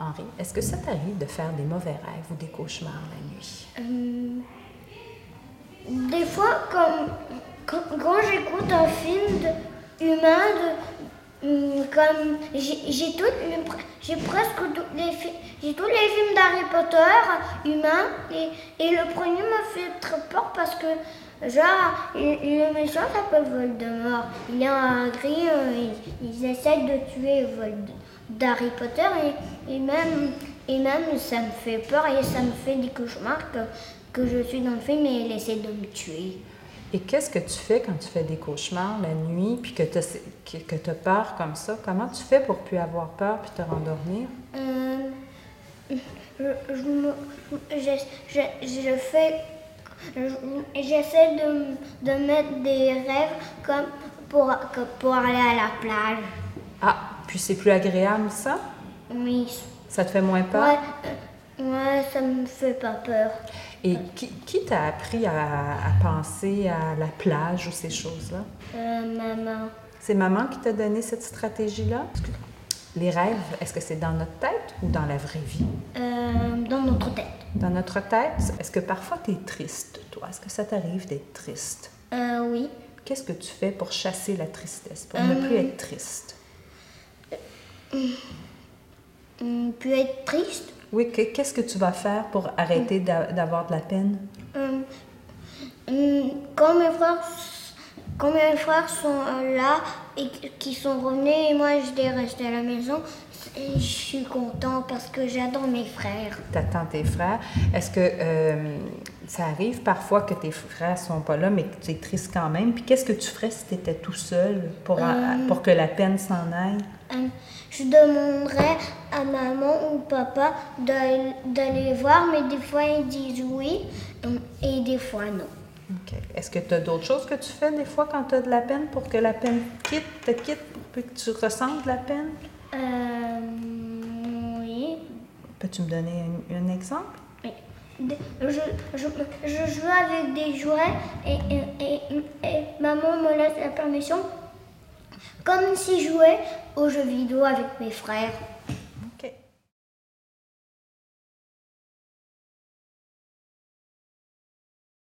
Henri, est-ce que ça t'arrive de faire des mauvais rêves ou des cauchemars la nuit? Euh, des fois, comme, quand, j'écoute un film humain, hum, comme j'ai j'ai j'ai presque tous les, films d'Harry Potter humains et, le premier m'a fait très peur parce que genre le méchant s'appelle Voldemort. Il est en gris, euh, ils, ils essayent de tuer Vold d'Harry Potter et, et même et même ça me fait peur et ça me fait des cauchemars que, que je suis dans le film et essaie de me tuer. Et qu'est-ce que tu fais quand tu fais des cauchemars la nuit, puis que tu as, peur comme ça? Comment tu fais pour plus avoir peur puis te rendormir? Euh, je, je, je, fais. je- J'essaie de, de mettre des rêves comme pour, que- pour aller à la plage. Ah, puis c'est plus agréable ça? Oui. Ça te fait moins peur? Ouais, euh, ouais, ça me fait pas peur. Et qui, qui t'a appris à, à penser à la plage ou ces choses-là? Euh, maman. C'est maman qui t'a donné cette stratégie-là? Les rêves, est-ce que c'est dans notre tête ou dans la vraie vie? Euh, dans notre tête. Dans notre tête, est-ce que parfois tu es triste, toi? Est-ce que ça t'arrive d'être triste? Euh, oui. Qu'est-ce que tu fais pour chasser la tristesse, pour ne plus être triste? Puis être triste. Oui, que- qu'est-ce que tu vas faire pour arrêter d'a- d'avoir de la peine? Hum, hum, quand mes frères, quand mes frères sont euh, là et qui sont revenus et moi j'étais restée à la maison, je suis content parce que j'adore mes frères. T'attends tes frères. Est-ce que euh, ça arrive parfois que tes frères sont pas là, mais que tu es triste quand même? Puis qu'est-ce que tu ferais si tu étais tout seul pour, pour que la peine s'en aille? Hum, je demanderais à maman ou papa d'aller voir, mais des fois ils disent oui hum, et des fois non. OK. Est-ce que tu as d'autres choses que tu fais des fois quand tu as de la peine pour que la peine quitte, te quitte, pour que tu ressentes de la peine? Euh, oui. Peux-tu me donner un, un exemple? Oui. Je, joue avec des jouets et, et, et- et maman me laisse la permission comme si je jouais aux jeux vidéo avec mes frères.